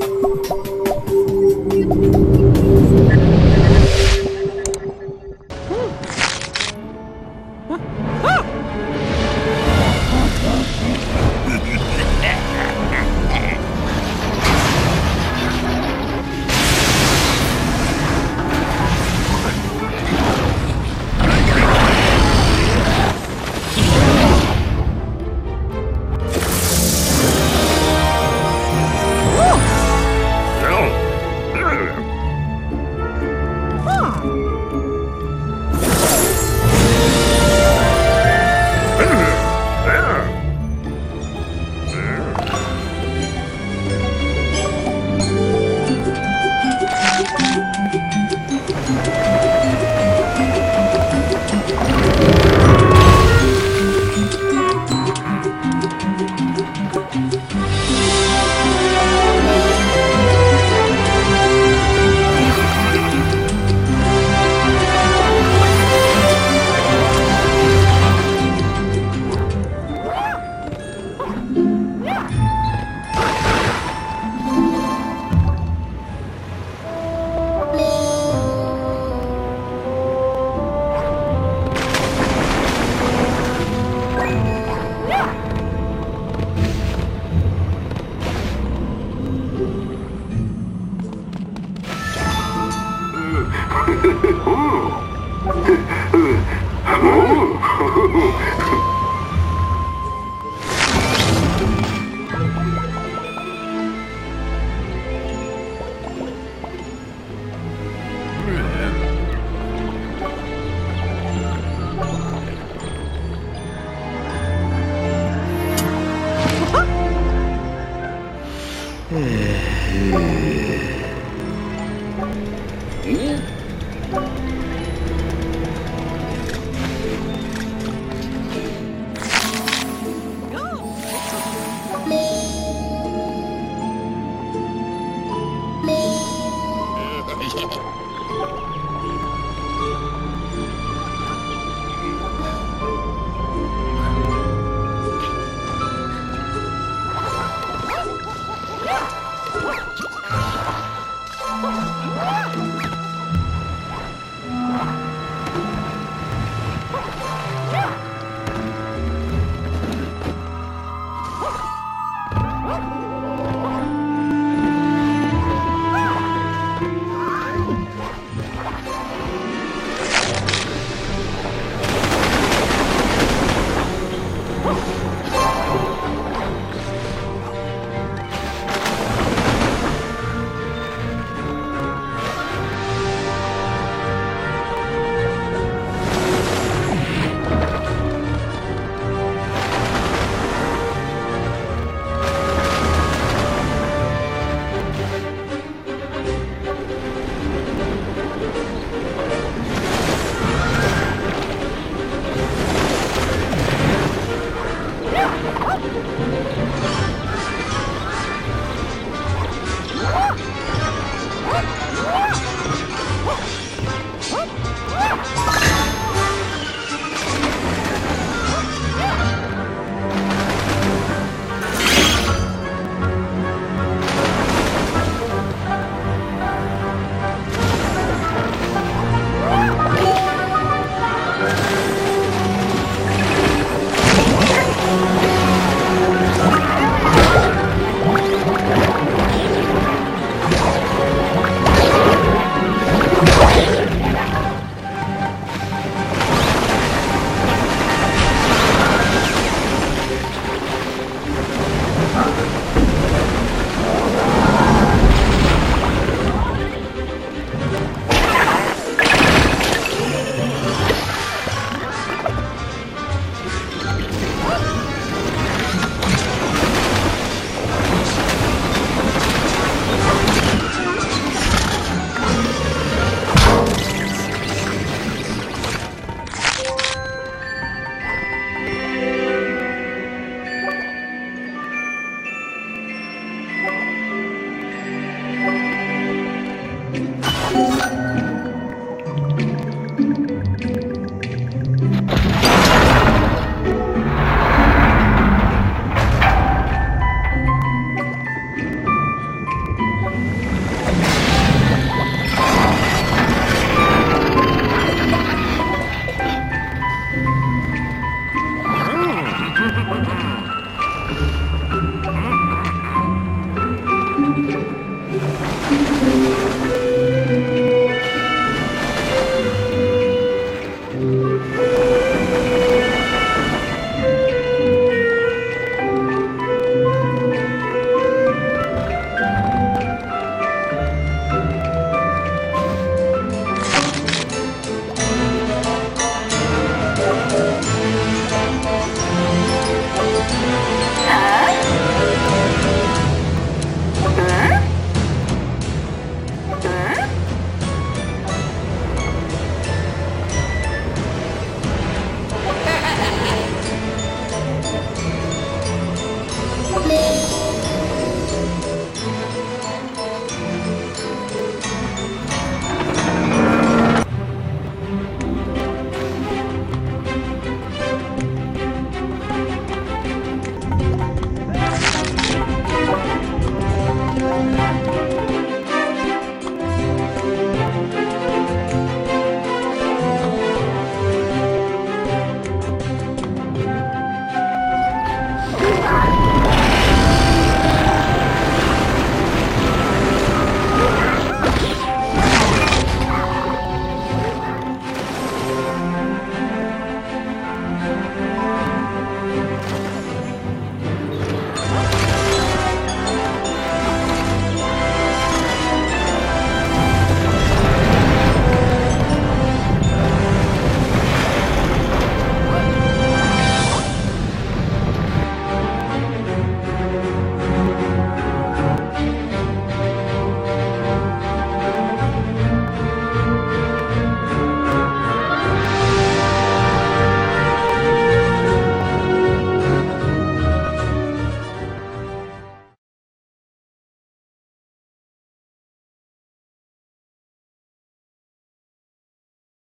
you Hum? kidding.